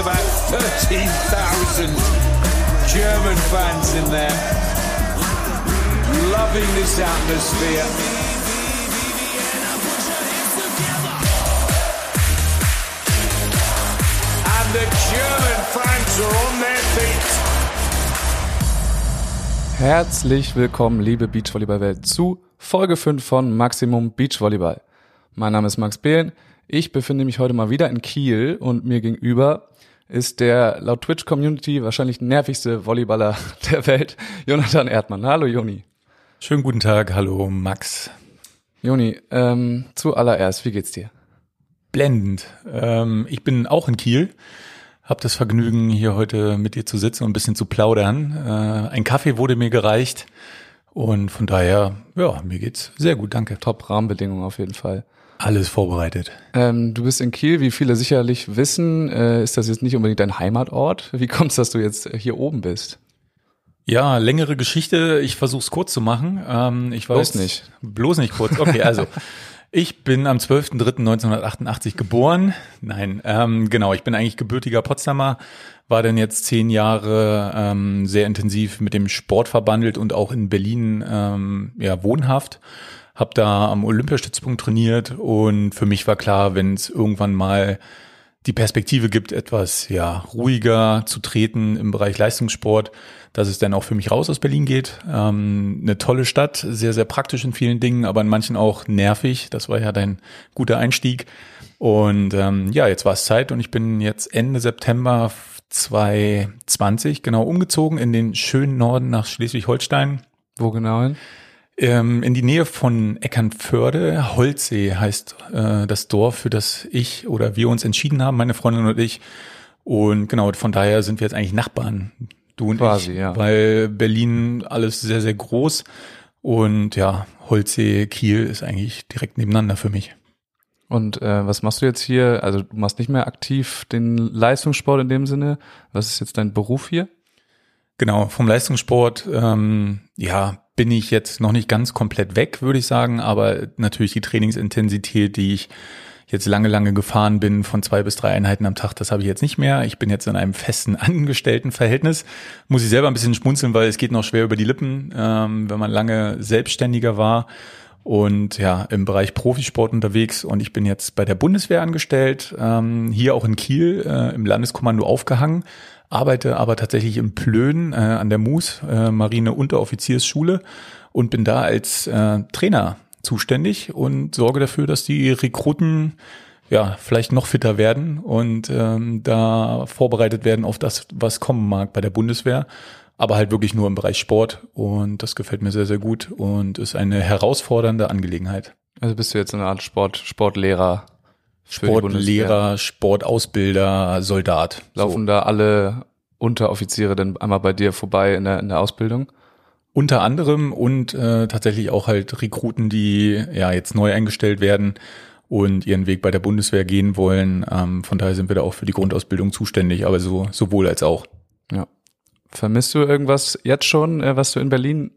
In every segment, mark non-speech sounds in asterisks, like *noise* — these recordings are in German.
about 13,000 German fans in there, loving this atmosphere. The German fans are on their feet. Herzlich willkommen, liebe Beachvolleyball-Welt, zu Folge 5 von Maximum Beachvolleyball. Mein Name ist Max Behlen. Ich befinde mich heute mal wieder in Kiel und mir gegenüber ist der laut Twitch Community wahrscheinlich nervigste Volleyballer *laughs* der Welt, Jonathan Erdmann. Hallo Joni. Schönen guten Tag, hallo Max. Joni, ähm, zuallererst, wie geht's dir? Blendend. Ähm, ich bin auch in Kiel, habe das Vergnügen, hier heute mit dir zu sitzen und ein bisschen zu plaudern. Äh, ein Kaffee wurde mir gereicht und von daher, ja, mir geht's sehr gut, danke. Top Rahmenbedingungen auf jeden Fall. Alles vorbereitet. Ähm, du bist in Kiel, wie viele sicherlich wissen, äh, ist das jetzt nicht unbedingt dein Heimatort. Wie kommt's, dass du jetzt hier oben bist? Ja, längere Geschichte. Ich versuche es kurz zu machen. Ähm, ich Bloß weiß, nicht. Bloß nicht kurz. Okay, also *laughs* ich bin am 12.03.1988 geboren. Nein, ähm, genau. Ich bin eigentlich gebürtiger Potsdamer. War dann jetzt zehn Jahre ähm, sehr intensiv mit dem Sport verbandelt und auch in Berlin ähm, ja wohnhaft. Hab da am Olympiastützpunkt trainiert und für mich war klar, wenn es irgendwann mal die Perspektive gibt, etwas ja ruhiger zu treten im Bereich Leistungssport, dass es dann auch für mich raus aus Berlin geht. Ähm, eine tolle Stadt, sehr, sehr praktisch in vielen Dingen, aber in manchen auch nervig. Das war ja dein guter Einstieg. Und ähm, ja, jetzt war es Zeit und ich bin jetzt Ende September 2020 genau umgezogen in den schönen Norden nach Schleswig-Holstein. Wo genau hin? Ähm, in die Nähe von Eckernförde, Holzsee heißt äh, das Dorf, für das ich oder wir uns entschieden haben, meine Freundin und ich. Und genau, von daher sind wir jetzt eigentlich Nachbarn, du und Quasi, ich, ja. weil Berlin alles sehr, sehr groß und ja, Holzsee, Kiel ist eigentlich direkt nebeneinander für mich. Und äh, was machst du jetzt hier? Also du machst nicht mehr aktiv den Leistungssport in dem Sinne. Was ist jetzt dein Beruf hier? Genau, vom Leistungssport, ähm, ja, bin ich jetzt noch nicht ganz komplett weg, würde ich sagen, aber natürlich die Trainingsintensität, die ich jetzt lange, lange gefahren bin, von zwei bis drei Einheiten am Tag, das habe ich jetzt nicht mehr. Ich bin jetzt in einem festen *laughs* Angestelltenverhältnis. Muss ich selber ein bisschen schmunzeln, weil es geht noch schwer über die Lippen, ähm, wenn man lange selbstständiger war und ja, im Bereich Profisport unterwegs und ich bin jetzt bei der Bundeswehr angestellt, ähm, hier auch in Kiel äh, im Landeskommando aufgehangen, arbeite aber tatsächlich in Plön äh, an der MUS, äh, Marine Unteroffiziersschule und bin da als äh, Trainer zuständig und sorge dafür, dass die Rekruten ja vielleicht noch fitter werden und ähm, da vorbereitet werden auf das, was kommen mag bei der Bundeswehr aber halt wirklich nur im Bereich Sport und das gefällt mir sehr, sehr gut und ist eine herausfordernde Angelegenheit. Also bist du jetzt eine Art Sport, Sportlehrer? Sportlehrer, Sportausbilder, Soldat. Laufen da alle Unteroffiziere denn einmal bei dir vorbei in der, in der Ausbildung? Unter anderem und äh, tatsächlich auch halt Rekruten, die ja jetzt neu eingestellt werden und ihren Weg bei der Bundeswehr gehen wollen. Ähm, von daher sind wir da auch für die Grundausbildung zuständig, aber so sowohl als auch. Ja. Vermisst du irgendwas jetzt schon, äh, was du in Berlin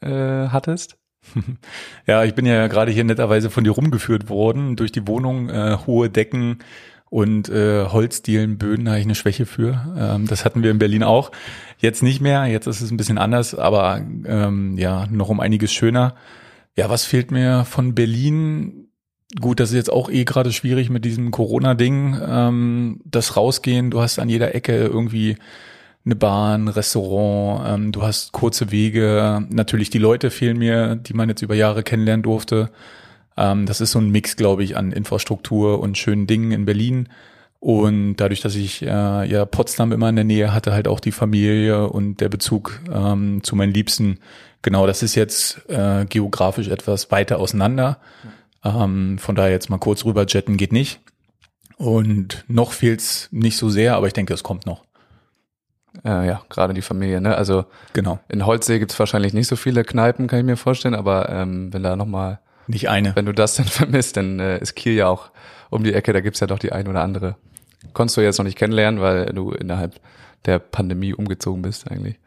äh, hattest? *laughs* Ja, ich bin ja gerade hier netterweise von dir rumgeführt worden durch die Wohnung, äh, hohe Decken und äh, Holzdielenböden, habe ich eine Schwäche für. Ähm, das hatten wir in Berlin auch. Jetzt nicht mehr, jetzt ist es ein bisschen anders, aber ähm, ja, noch um einiges schöner. Ja, was fehlt mir von Berlin? Gut, das ist jetzt auch eh gerade schwierig mit diesem Corona-Ding. Ähm, das Rausgehen, du hast an jeder Ecke irgendwie eine Bahn, Restaurant, ähm, du hast kurze Wege, natürlich die Leute fehlen mir, die man jetzt über Jahre kennenlernen durfte. Ähm, das ist so ein Mix, glaube ich, an Infrastruktur und schönen Dingen in Berlin. Und dadurch, dass ich äh, ja Potsdam immer in der Nähe hatte, halt auch die Familie und der Bezug ähm, zu meinen Liebsten, genau, das ist jetzt äh, geografisch etwas weiter auseinander. Ähm, von daher jetzt mal kurz rüber jetten geht nicht. Und noch fehlt's nicht so sehr, aber ich denke, es kommt noch. Äh, ja, gerade die Familie, ne? Also Genau. in Holzsee gibt's wahrscheinlich nicht so viele Kneipen, kann ich mir vorstellen, aber ähm, wenn da nochmal, Nicht eine. wenn du das *laughs* dann vermisst, dann äh, ist Kiel ja auch um die Ecke, da gibt's ja doch die ein oder andere. Konntest du jetzt noch nicht kennenlernen, weil du innerhalb der Pandemie umgezogen bist eigentlich.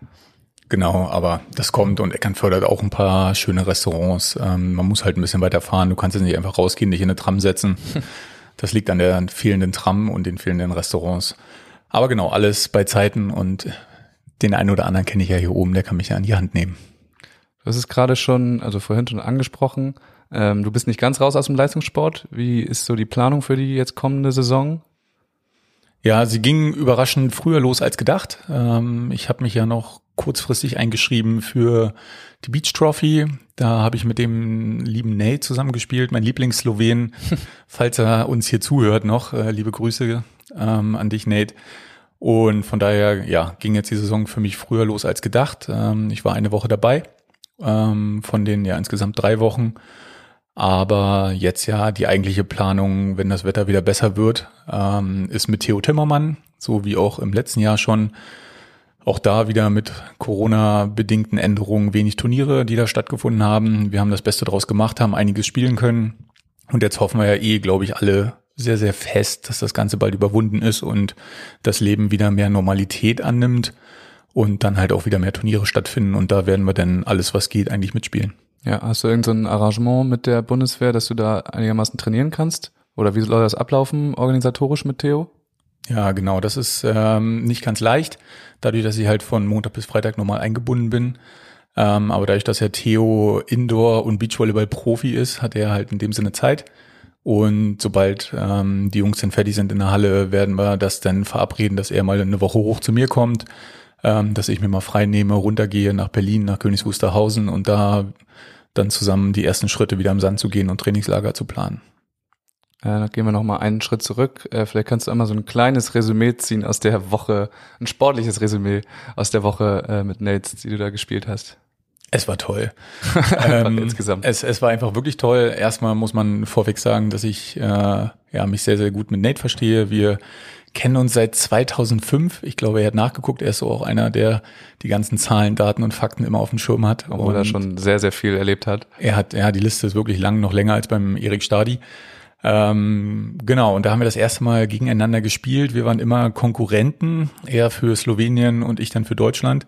Genau, aber das kommt und Eckernförde hat auch ein paar schöne Restaurants. Ähm, man muss halt ein bisschen weiter fahren. Du kannst jetzt nicht einfach rausgehen, dich in eine Tram setzen. *laughs* Das liegt an der fehlenden Tram und den fehlenden Restaurants. Aber genau, alles bei Zeiten und den einen oder anderen kenne ich ja hier oben, der kann mich ja an die Hand nehmen. Du hast es gerade schon, also vorhin schon angesprochen. Ähm, du bist nicht ganz raus aus dem Leistungssport. Wie ist so die Planung für die jetzt kommende Saison? Ja, sie ging überraschend früher los als gedacht. Ähm, ich habe mich ja noch kurzfristig eingeschrieben für die Beach Trophy. Da habe ich mit dem lieben Nate zusammengespielt, mein Lieblings-Slowen. *laughs* Falls er uns hier zuhört noch, äh, liebe Grüße ähm, an dich, Nate. Und von daher, ja, ging jetzt die Saison für mich früher los als gedacht. Ähm, ich war eine Woche dabei, ähm, von den ja insgesamt drei Wochen. Aber jetzt ja die eigentliche Planung, wenn das Wetter wieder besser wird, ähm, ist mit Theo Timmermann, so wie auch im letzten Jahr schon. Auch da wieder mit Corona-bedingten Änderungen wenig Turniere, die da stattgefunden haben. Wir haben das Beste draus gemacht, haben einiges spielen können. Und jetzt hoffen wir ja eh, glaube ich, alle sehr, sehr fest, dass das Ganze bald überwunden ist und das Leben wieder mehr Normalität annimmt und dann halt auch wieder mehr Turniere stattfinden. Und da werden wir dann alles, was geht, eigentlich mitspielen. Ja, hast du irgendein so Arrangement mit der Bundeswehr, dass du da einigermaßen trainieren kannst? Oder wie soll das ablaufen organisatorisch mit Theo? Ja, genau. Das ist ähm, nicht ganz leicht, dadurch, dass ich halt von Montag bis Freitag normal eingebunden bin. Ähm, aber dadurch, dass ja Theo Indoor- und Beachvolleyball-Profi ist, hat er halt in dem Sinne Zeit. Und sobald ähm, die Jungs dann fertig sind in der Halle, werden wir das dann verabreden, dass er mal eine Woche hoch zu mir kommt, ähm, dass ich mir mal frei nehme, runtergehe nach Berlin, nach Königs Wusterhausen und da dann zusammen die ersten Schritte wieder am Sand zu gehen und Trainingslager zu planen. Äh, dann gehen wir noch mal einen Schritt zurück. Äh, vielleicht kannst du einmal so ein kleines Resümee ziehen aus der Woche, ein sportliches Resümee aus der Woche äh, mit Nates, die du da gespielt hast. Es war toll. *laughs* ähm, insgesamt. Es, es war einfach wirklich toll. Erstmal muss man vorweg sagen, dass ich äh, ja, mich sehr, sehr gut mit Nate verstehe. Wir kennen uns seit 2005. Ich glaube, er hat nachgeguckt. Er ist so auch einer, der die ganzen Zahlen, Daten und Fakten immer auf dem Schirm hat. Obwohl und er schon sehr, sehr viel erlebt hat. Er hat, ja, die Liste ist wirklich lang, noch länger als beim Erik Stadi. Ähm, genau, und da haben wir das erste Mal gegeneinander gespielt. Wir waren immer Konkurrenten, er für Slowenien und ich dann für Deutschland.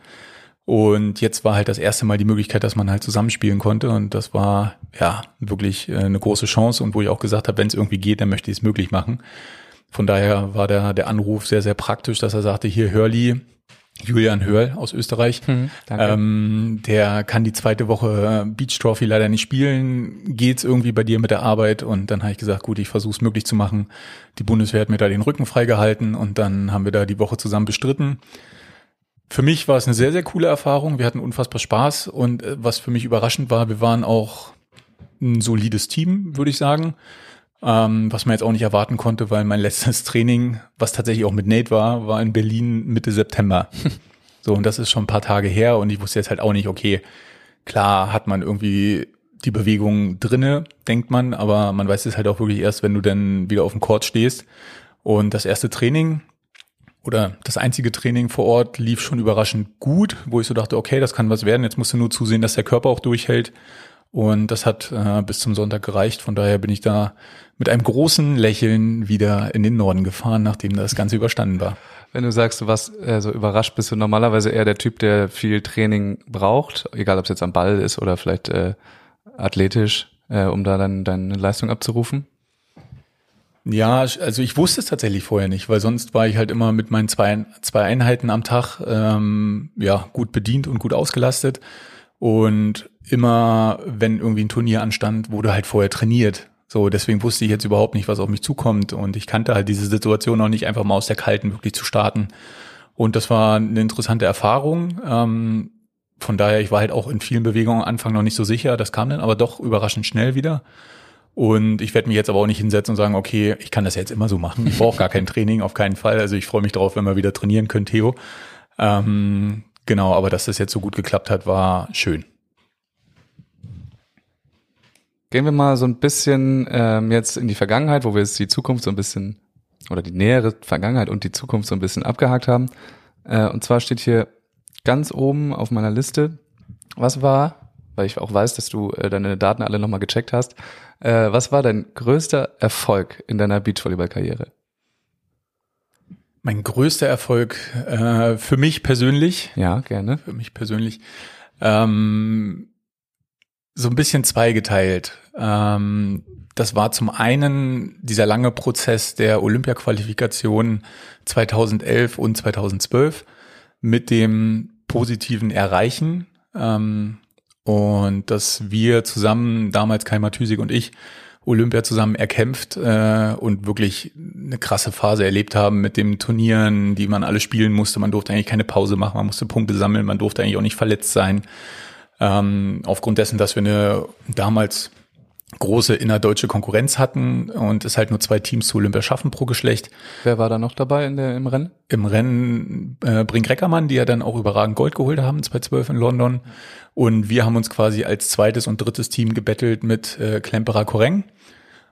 Und jetzt war halt das erste Mal die Möglichkeit, dass man halt zusammenspielen konnte. Und das war ja wirklich äh, eine große Chance. Und wo ich auch gesagt habe, wenn es irgendwie geht, dann möchte ich es möglich machen. Von daher war der, der Anruf sehr, sehr praktisch, dass er sagte, hier Hörli, Julian Hörl aus Österreich, Hm, ähm, der kann die zweite Woche Beach Trophy leider nicht spielen. Geht's irgendwie bei dir mit der Arbeit? Und dann habe ich gesagt, gut, ich versuche es möglich zu machen. Die Bundeswehr hat mir da den Rücken freigehalten und dann haben wir da die Woche zusammen bestritten. Für mich war es eine sehr, sehr coole Erfahrung. Wir hatten unfassbar Spaß und äh, was für mich überraschend war, wir waren auch ein solides Team, würde ich sagen. Ähm, was man jetzt auch nicht erwarten konnte, weil mein letztes *laughs* Training, was tatsächlich auch mit Nate war, war in Berlin Mitte September. *laughs* so, und das ist schon ein paar Tage her und ich wusste jetzt halt auch nicht, okay, klar hat man irgendwie die Bewegung drinne, denkt man, aber man weiß es halt auch wirklich erst, wenn du dann wieder auf dem Court stehst. Und das erste Training oder das einzige Training vor Ort lief schon überraschend gut, wo ich so dachte, okay, das kann was werden. Jetzt musst du nur zusehen, dass der Körper auch durchhält. Und das hat äh, bis zum Sonntag gereicht. Von daher bin ich da mit einem großen Lächeln wieder in den Norden gefahren, nachdem das Ganze überstanden war. Wenn du sagst, du warst äh, so überrascht, bist du normalerweise eher der Typ, der viel Training braucht, egal ob es jetzt am Ball ist oder vielleicht äh, athletisch, äh, um da dann deine Leistung abzurufen? Ja, also ich wusste es tatsächlich vorher nicht, weil sonst war ich halt immer mit meinen zwei, zwei Einheiten am Tag ähm, ja gut bedient und gut ausgelastet. Und immer, wenn irgendwie ein Turnier anstand, wurde halt vorher trainiert. So, deswegen wusste ich jetzt überhaupt nicht, was auf mich zukommt. Und ich kannte halt diese Situation auch nicht, einfach mal aus der Kalten wirklich zu starten. Und das war eine interessante Erfahrung. Ähm, von daher, ich war halt auch in vielen Bewegungen am Anfang noch nicht so sicher. Das kam dann aber doch überraschend schnell wieder. Und ich werde mich jetzt aber auch nicht hinsetzen und sagen, okay, ich kann das jetzt immer so machen. Ich brauche gar kein *laughs* Training, auf keinen Fall. Also ich freue mich drauf, wenn wir wieder trainieren können, Theo. Ähm, genau, aber dass das jetzt so gut geklappt hat, war schön. Gehen wir mal so ein bisschen ähm, jetzt in die Vergangenheit, wo wir jetzt die Zukunft so ein bisschen oder die nähere Vergangenheit und die Zukunft so ein bisschen abgehakt haben. Äh, und zwar steht hier ganz oben auf meiner Liste, was war, weil ich auch weiß, dass du äh, deine Daten alle nochmal gecheckt hast, äh, was war dein größter Erfolg in deiner Beachvolleyball-Karriere? Mein größter Erfolg äh, für mich persönlich, Ja, gerne. für mich persönlich, ähm, so ein bisschen zweigeteilt. Ähm, das war zum einen dieser lange Prozess der Olympia-Qualifikation 2011 und 2012 mit dem positiven Erreichen ähm, und dass wir zusammen, damals Kai Matysik und ich, Olympia zusammen erkämpft äh, und wirklich eine krasse Phase erlebt haben mit den Turnieren, die man alle spielen musste. Man durfte eigentlich keine Pause machen, man musste Punkte sammeln, man durfte eigentlich auch nicht verletzt sein. Ähm, aufgrund dessen, dass wir eine damals große innerdeutsche Konkurrenz hatten und es halt nur zwei Teams zu Olympia schaffen pro Geschlecht. Wer war da noch dabei in der, im Rennen? Im Rennen äh, Brink Reckermann, die ja dann auch überragend Gold geholt haben, 2012 in London. Und wir haben uns quasi als zweites und drittes Team gebettelt mit äh, Klemperer Koreng.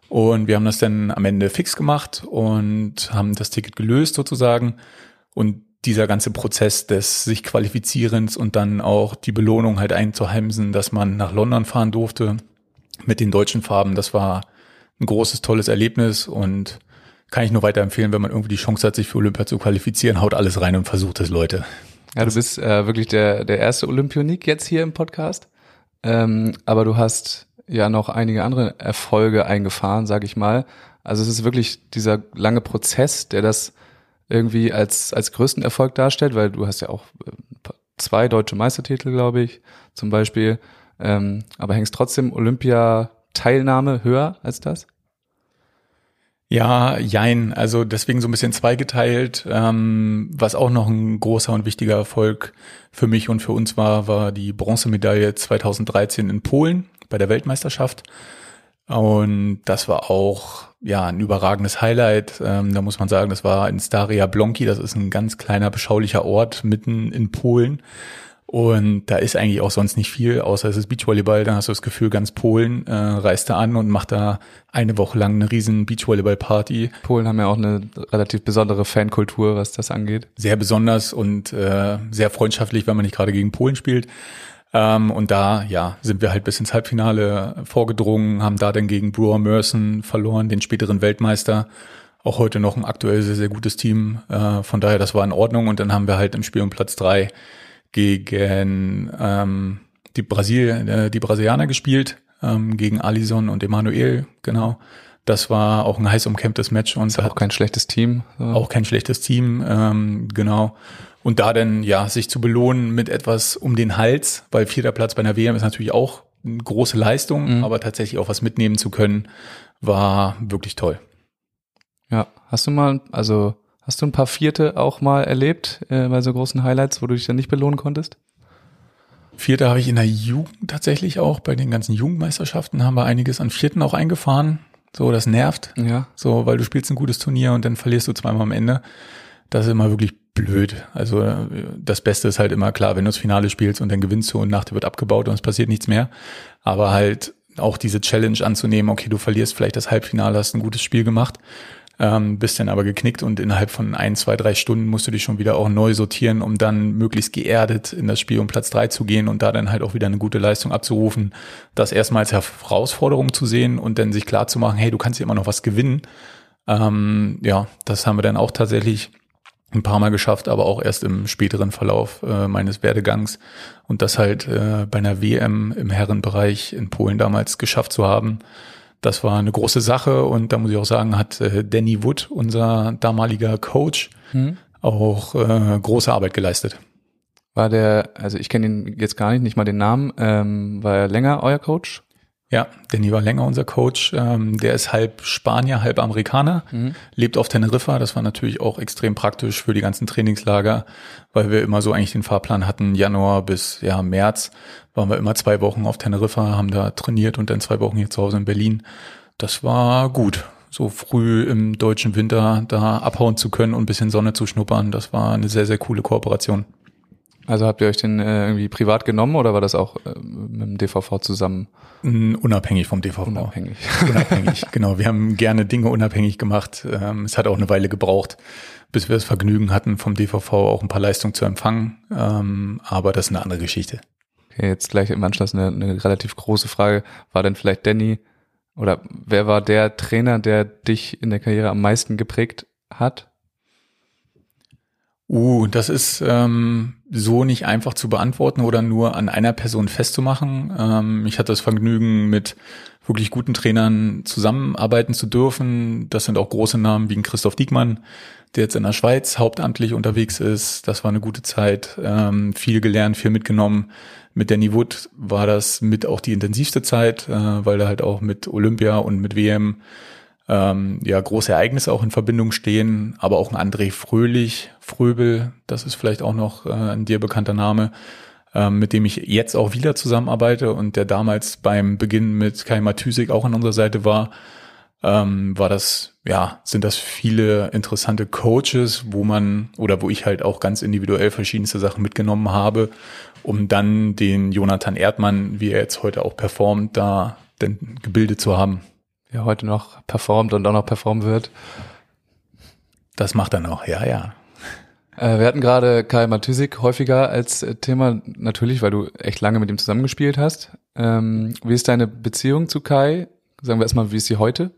Und wir haben das dann am Ende fix gemacht und haben das Ticket gelöst sozusagen. Und dieser ganze Prozess des sich Qualifizierens und dann auch die Belohnung halt einzuheimsen, dass man nach London fahren durfte, mit den deutschen Farben. Das war ein großes, tolles Erlebnis und kann ich nur weiterempfehlen, wenn man irgendwie die Chance hat, sich für Olympia zu qualifizieren, haut alles rein und versucht es, Leute. Ja, du bist äh, wirklich der, der erste Olympionik jetzt hier im Podcast. Ähm, aber du hast ja noch einige andere Erfolge eingefahren, sag ich mal. Also es ist wirklich dieser lange Prozess, der das irgendwie als, als größten Erfolg darstellt, weil du hast ja auch äh, zwei deutsche Meistertitel, glaube ich, zum Beispiel. Ähm, aber hängst trotzdem Olympia-Teilnahme höher als das? Ja, jein. Also deswegen so ein bisschen zweigeteilt. Ähm, was auch noch ein großer und wichtiger Erfolg für mich und für uns war, war die Bronzemedaille 2013 in Polen bei der Weltmeisterschaft. Und das war auch ja ein überragendes Highlight. Ähm, da muss man sagen, das war in Staria Blonki. Das ist ein ganz kleiner beschaulicher Ort mitten in Polen. Und da ist eigentlich auch sonst nicht viel, außer es ist Beachvolleyball. Dann hast du das Gefühl, ganz Polen äh, reist da an und macht da eine Woche lang eine riesen Beachvolleyball-Party. Polen haben ja auch eine relativ besondere Fankultur, was das angeht. Sehr besonders und äh, sehr freundschaftlich, wenn man nicht gerade gegen Polen spielt. Ähm, und da, ja, sind wir halt bis ins Halbfinale vorgedrungen, haben da dann gegen Brewer Merson verloren, den späteren Weltmeister. Auch heute noch ein aktuell sehr, sehr gutes Team. Äh, von daher, das war in Ordnung. Und dann haben wir halt im Spiel um Platz drei gegen ähm, die, Brasil, äh, die Brasilianer gespielt, ähm, gegen Alison und Emanuel, genau. Das war auch ein heiß umkämpftes Match und auch kein schlechtes Team. Auch kein schlechtes Team, ähm, genau. Und da dann ja sich zu belohnen mit etwas um den Hals, weil vierter Platz bei einer WM ist natürlich auch eine große Leistung, mhm. aber tatsächlich auch was mitnehmen zu können, war wirklich toll. Ja, hast du mal, also Hast du ein paar Vierte auch mal erlebt äh, bei so großen Highlights, wo du dich dann nicht belohnen konntest? Vierte habe ich in der Jugend tatsächlich auch. Bei den ganzen Jugendmeisterschaften haben wir einiges an Vierten auch eingefahren. So, das nervt. Ja. So, weil du spielst ein gutes Turnier und dann verlierst du zweimal am Ende. Das ist immer wirklich blöd. Also das Beste ist halt immer klar, wenn du das Finale spielst und dann gewinnst du und nachher wird abgebaut und es passiert nichts mehr. Aber halt auch diese Challenge anzunehmen, okay, du verlierst vielleicht das Halbfinale, hast ein gutes Spiel gemacht ähm, bist dann aber geknickt und innerhalb von ein, zwei, drei Stunden musst du dich schon wieder auch neu sortieren, um dann möglichst geerdet in das Spiel um Platz drei zu gehen und da dann halt auch wieder eine gute Leistung abzurufen. Das erstmal als Herausforderung zu sehen und dann sich klar zu machen, hey, du kannst hier immer noch was gewinnen. Ähm, ja, das haben wir dann auch tatsächlich ein paar Mal geschafft, aber auch erst im späteren Verlauf äh, meines Werdegangs und das halt äh, bei einer WM im Herrenbereich in Polen damals geschafft zu haben. Das war eine große Sache und da muss ich auch sagen, hat äh, Danny Wood, unser damaliger Coach, hm. auch äh, große Arbeit geleistet. War der, also ich kenne ihn jetzt gar nicht, nicht mal den Namen, ähm, war er länger euer Coach? Ja, Danny war länger unser Coach. Ähm, der ist halb Spanier, halb Amerikaner, mhm. lebt auf Teneriffa. Das war natürlich auch extrem praktisch für die ganzen Trainingslager, weil wir immer so eigentlich den Fahrplan hatten, Januar bis ja März waren wir immer zwei Wochen auf Teneriffa, haben da trainiert und dann zwei Wochen hier zu Hause in Berlin. Das war gut. So früh im deutschen Winter da abhauen zu können und ein bisschen Sonne zu schnuppern, das war eine sehr, sehr coole Kooperation. Also habt ihr euch den äh, irgendwie privat genommen oder war das auch äh, mit dem DVV zusammen? Unabhängig vom DVV. Unabhängig. *laughs* Unabhängig, genau. Wir haben gerne Dinge unabhängig gemacht. Ähm, es hat auch eine Weile gebraucht, bis wir das Vergnügen hatten, vom DVV auch ein paar Leistungen zu empfangen. Ähm, aber das ist eine andere Geschichte. Okay, jetzt gleich im Anschluss eine, eine relativ große Frage. War denn vielleicht Danny oder wer war der Trainer, der dich in der Karriere am meisten geprägt hat? Uh, das ist ähm, so nicht einfach zu beantworten oder nur an einer Person festzumachen. Ähm, ich hatte das Vergnügen, mit wirklich guten Trainern zusammenarbeiten zu dürfen. Das sind auch große Namen wie Christoph Diekmann, der jetzt in der Schweiz hauptamtlich unterwegs ist. Das war eine gute Zeit, ähm, viel gelernt, viel mitgenommen. Mit der Nivut war das mit auch die intensivste Zeit, äh, weil da halt auch mit Olympia und mit WM ähm, ja große Ereignisse auch in Verbindung stehen, aber auch ein André Fröhlich, Fröbel, das ist vielleicht auch noch äh, ein dir bekannter Name, ähm, mit dem ich jetzt auch wieder zusammenarbeite und der damals beim Beginn mit Kai Matysik auch an unserer Seite war, ähm, war das, ja, sind das viele interessante Coaches, wo man oder wo ich halt auch ganz individuell verschiedenste Sachen mitgenommen habe, um dann den Jonathan Erdmann, wie er jetzt heute auch performt, da denn gebildet zu haben ja heute noch performt und auch noch performen wird. Das macht er noch, ja, ja. Äh, wir hatten gerade Kai Matysik häufiger als äh, Thema, natürlich, weil du echt lange mit ihm zusammengespielt hast. Ähm, wie ist deine Beziehung zu Kai? Sagen wir erstmal, wie ist sie heute?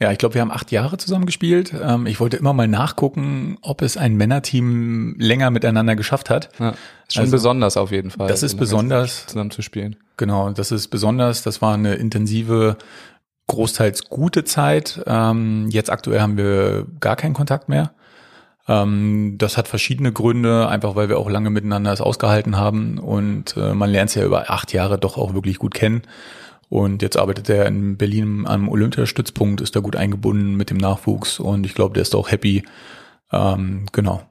Ja, ich glaube, wir haben acht Jahre zusammen gespielt. Ähm, ich wollte immer mal nachgucken, ob es ein Männerteam länger miteinander geschafft hat. Ja, ist schon also, besonders auf jeden Fall. Das ist besonders. Zusammen zu spielen. Genau, das ist besonders. Das war eine intensive großteils gute Zeit. Ähm, jetzt aktuell haben wir gar keinen Kontakt mehr. Ähm, das hat verschiedene Gründe, einfach weil wir auch lange miteinander es ausgehalten haben und äh, man lernt es ja über acht Jahre doch auch wirklich gut kennen. Und jetzt arbeitet er in Berlin am Olympiastützpunkt, ist da gut eingebunden mit dem Nachwuchs und ich glaube, der ist auch happy. Ähm, genau.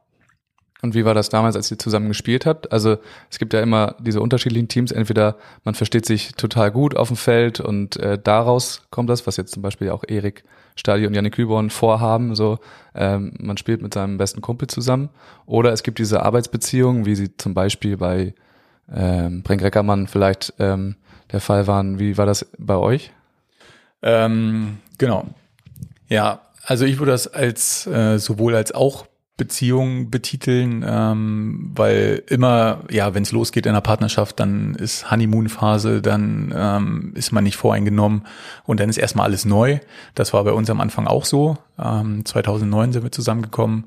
Und wie war das damals, als ihr zusammen gespielt habt? Also es gibt ja immer diese unterschiedlichen Teams. Entweder man versteht sich total gut auf dem Feld und äh, daraus kommt das, was jetzt zum Beispiel auch Erik Stadi und Janik Küborn vorhaben. So, ähm, man spielt mit seinem besten Kumpel zusammen. Oder es gibt diese Arbeitsbeziehungen, wie sie zum Beispiel bei ähm, Brink Reckermann vielleicht ähm, der Fall waren. Wie war das bei euch? Ähm, genau. Ja, also ich würde das als äh, sowohl als auch Beziehung betiteln, ähm, weil immer, ja, wenn es losgeht in einer Partnerschaft, dann ist Honeymoon-Phase, dann ähm, ist man nicht voreingenommen und dann ist erstmal alles neu. Das war bei uns am Anfang auch so. Ähm, 2009 sind wir zusammengekommen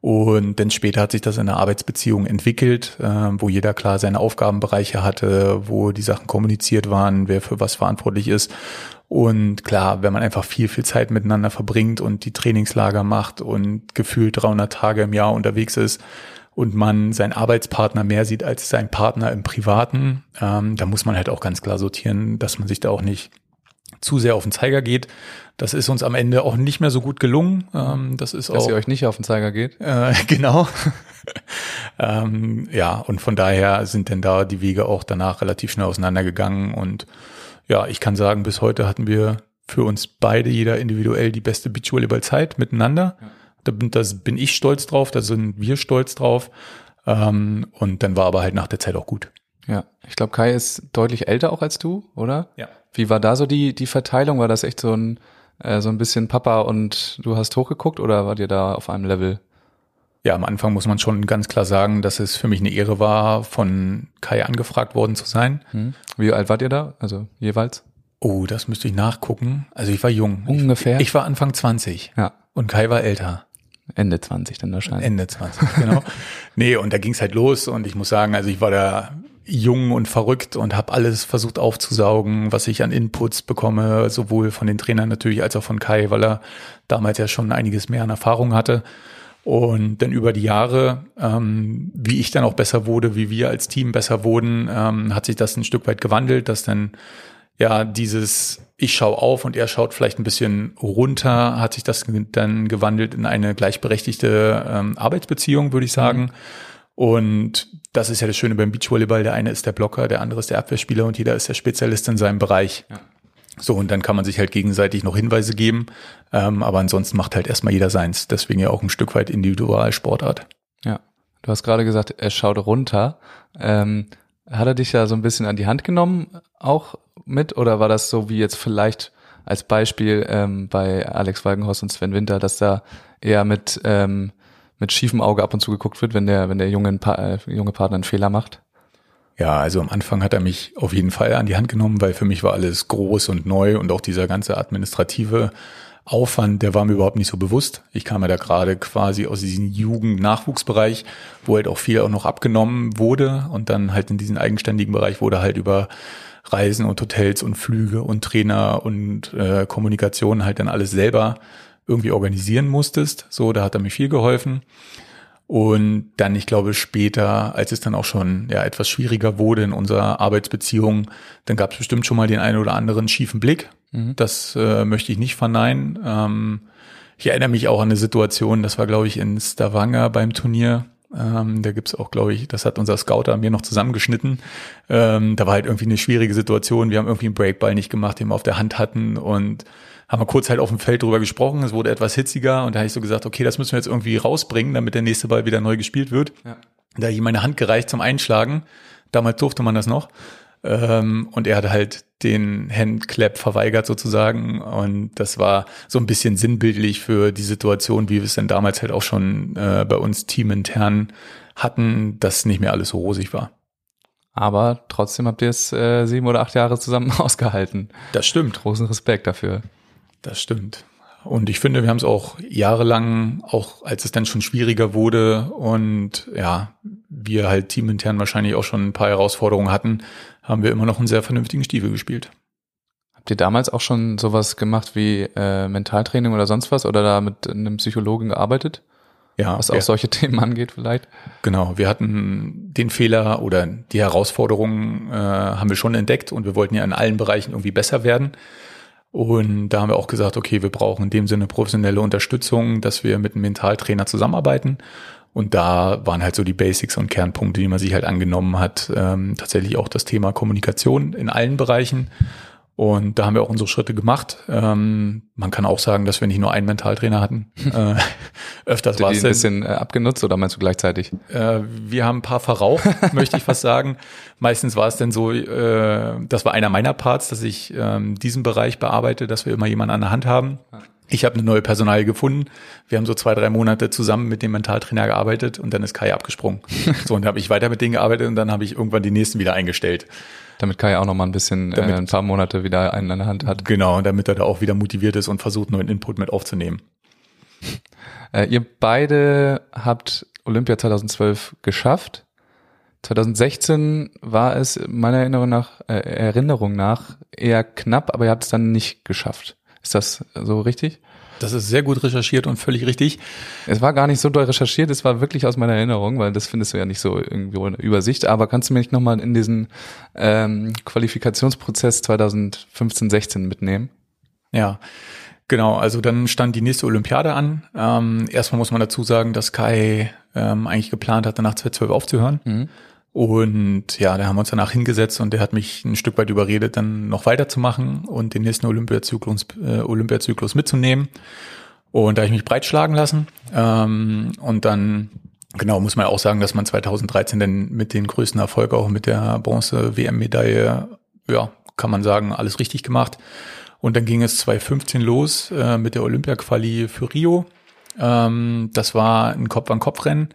und dann später hat sich das in einer Arbeitsbeziehung entwickelt, äh, wo jeder klar seine Aufgabenbereiche hatte, wo die Sachen kommuniziert waren, wer für was verantwortlich ist. Und klar, wenn man einfach viel, viel Zeit miteinander verbringt und die Trainingslager macht und gefühlt 300 Tage im Jahr unterwegs ist und man seinen Arbeitspartner mehr sieht als seinen Partner im Privaten, ähm, da muss man halt auch ganz klar sortieren, dass man sich da auch nicht zu sehr auf den Zeiger geht. Das ist uns am Ende auch nicht mehr so gut gelungen. Ähm, das ist Dass auch, ihr euch nicht auf den Zeiger geht? Äh, *laughs* genau. *laughs* ähm, ja, und von daher sind denn da die Wege auch danach relativ schnell auseinandergegangen und ja, ich kann sagen, bis heute hatten wir für uns beide jeder individuell die beste Beachvolleyball-Zeit miteinander. Ja. Da bin, das bin ich stolz drauf, da sind wir stolz drauf. Ähm, und dann war aber halt nach der Zeit auch gut. Ja, ich glaube, Kai ist deutlich älter auch als du, oder? Ja. Wie war da so die, die Verteilung? War das echt so ein, äh, so ein bisschen Papa und du hast hochgeguckt oder wart ihr da auf einem Level? Ja, am Anfang muss man schon ganz klar sagen, dass es für mich eine Ehre war, von Kai angefragt worden zu sein. Hm. Wie alt wart ihr da? Also jeweils? Oh, das müsste ich nachgucken. Also ich war jung. Ungefähr? Ich, ich war Anfang 20. Ja. Und Kai war älter. Ende 20 dann wahrscheinlich. Ende 20, genau. *laughs* nee, und da ging's halt los und ich muss sagen, also ich war da jung und verrückt und habe alles versucht aufzusaugen, was ich an Inputs bekomme, sowohl von den Trainern natürlich als auch von Kai, weil er damals ja schon einiges mehr an Erfahrung hatte. Und dann über die Jahre, ähm, wie ich dann auch besser wurde, wie wir als Team besser wurden, ähm, hat sich das ein Stück weit gewandelt, dass dann ja dieses ich schaue auf und er schaut vielleicht ein bisschen runter, hat sich das dann gewandelt in eine gleichberechtigte ähm, Arbeitsbeziehung, würde ich sagen. Mhm. Und das ist ja das Schöne beim Beachvolleyball. Der eine ist der Blocker, der andere ist der Abwehrspieler und jeder ist der Spezialist in seinem Bereich. Ja. So, und dann kann man sich halt gegenseitig noch Hinweise geben. Ähm, aber ansonsten macht halt erstmal jeder seins. Deswegen ja auch ein Stück weit Individualsportart. Ja. Du hast gerade gesagt, er schaut runter. Ähm, hat er dich ja so ein bisschen an die Hand genommen, auch mit? Oder war das so wie jetzt vielleicht als Beispiel ähm, bei Alex Walgenhorst und Sven Winter, dass da eher mit, ähm, mit schiefem Auge ab und zu geguckt wird, wenn der, wenn der junge, äh, junge Partner einen Fehler macht? Ja, also am Anfang hat er mich auf jeden Fall an die Hand genommen, weil für mich war alles groß und neu und auch dieser ganze administrative Aufwand, der war mir überhaupt nicht so bewusst. Ich kam ja da gerade quasi aus diesem Jugend-Nachwuchsbereich, wo halt auch viel auch noch abgenommen wurde und dann halt in diesen eigenständigen Bereich wurde halt über Reisen und Hotels und Flüge und Trainer und äh, Kommunikation halt dann alles selber irgendwie organisieren musstest. So, da hat er mir viel geholfen. Und dann, ich glaube, später, als es dann auch schon ja etwas schwieriger wurde in unserer Arbeitsbeziehung, dann gab es bestimmt schon mal den einen oder anderen schiefen Blick. Mhm. Das äh, möchte ich nicht verneinen. Ähm, ich erinnere mich auch an eine Situation, das war, glaube ich, in Stavanger beim Turnier. Ähm, da gibt's auch, glaube ich, das hat unser Scouter mir noch zusammengeschnitten. Ähm, da war halt irgendwie eine schwierige Situation. Wir haben irgendwie einen Breakball nicht gemacht, den wir auf der Hand hatten und haben wir kurz halt auf dem Feld drüber gesprochen. Es wurde etwas hitziger und da habe ich so gesagt, okay, das müssen wir jetzt irgendwie rausbringen, damit der nächste Ball wieder neu gespielt wird. Ja. Da habe ich meine Hand gereicht zum Einschlagen. Damals durfte man das noch. Ähm, und er hat halt den Handclap verweigert sozusagen. Und das war so ein bisschen sinnbildlich für die Situation, wie wir es denn damals halt auch schon äh, bei uns teamintern hatten, dass nicht mehr alles so rosig war. Aber trotzdem habt ihr es äh, sieben oder acht Jahre zusammen *laughs* ausgehalten. Das stimmt. Großen Respekt dafür. Das stimmt. Und ich finde, wir haben es auch jahrelang, auch als es dann schon schwieriger wurde und ja, wir halt teamintern wahrscheinlich auch schon ein paar Herausforderungen hatten, haben wir immer noch einen sehr vernünftigen Stiefel gespielt. Habt ihr damals auch schon sowas gemacht wie äh, Mentaltraining oder sonst was oder da mit einem Psychologen gearbeitet? Ja. Was auch ja. solche *laughs* Themen angeht vielleicht? Genau, wir hatten den Fehler oder die Herausforderungen äh, haben wir schon entdeckt und wir wollten ja in allen Bereichen irgendwie besser werden. Und da haben wir auch gesagt, okay, wir brauchen in dem Sinne professionelle Unterstützung, dass wir mit einem Mentaltrainer zusammenarbeiten. Und da waren halt so die Basics und Kernpunkte, die man sich halt angenommen hat. Ähm, tatsächlich auch das Thema Kommunikation in allen Bereichen. Und da haben wir auch unsere Schritte gemacht. Ähm, man kann auch sagen, dass wir nicht nur einen Mentaltrainer hatten. *laughs* äh, öfters war es ein bisschen äh, abgenutzt oder meinst du gleichzeitig? Äh, wir haben ein paar verraucht, *laughs* möchte ich fast sagen. Meistens war es denn so, äh, das war einer meiner Parts, dass ich ähm, diesen Bereich bearbeite, dass wir immer jemanden an der Hand haben. Ich habe eine neue Personal gefunden. Wir haben so zwei, drei Monate zusammen mit dem Mentaltrainer gearbeitet und dann ist Kai abgesprungen. *laughs* so, und dann habe ich weiter mit denen gearbeitet und dann habe ich irgendwann die nächsten wieder eingestellt. Damit Kai auch noch mal ein bisschen äh, damit, äh, ein paar Monate wieder einen an der Hand hat. Genau, damit er da auch wieder motiviert ist und versucht, neuen Input mit aufzunehmen. *laughs* Äh, ihr beide habt Olympia 2012 geschafft. 2016 war es meiner Erinnerung nach, äh, Erinnerung nach eher knapp, aber ihr habt es dann nicht geschafft. Ist das so richtig? Das ist sehr gut recherchiert und völlig richtig. Es war gar nicht so doll recherchiert, es war wirklich aus meiner Erinnerung, weil das findest du ja nicht so irgendwo in der Übersicht. Aber kannst du mich nochmal in diesen ähm, Qualifikationsprozess 2015, 16 mitnehmen? Ja. Genau, also dann stand die nächste Olympiade an. Ähm, erstmal muss man dazu sagen, dass Kai ähm, eigentlich geplant hatte, nach 2012 aufzuhören. Mhm. Und ja, da haben wir uns danach hingesetzt und der hat mich ein Stück weit überredet, dann noch weiterzumachen und den nächsten Olympiazyklus, äh, Olympiazyklus mitzunehmen. Und da habe ich mich breitschlagen lassen. Ähm, und dann, genau, muss man auch sagen, dass man 2013 dann mit den größten Erfolg auch mit der Bronze-WM-Medaille, ja, kann man sagen, alles richtig gemacht. Und dann ging es 2015 los äh, mit der Olympia-Quali für Rio. Ähm, das war ein Kopf-an-Kopf-Rennen.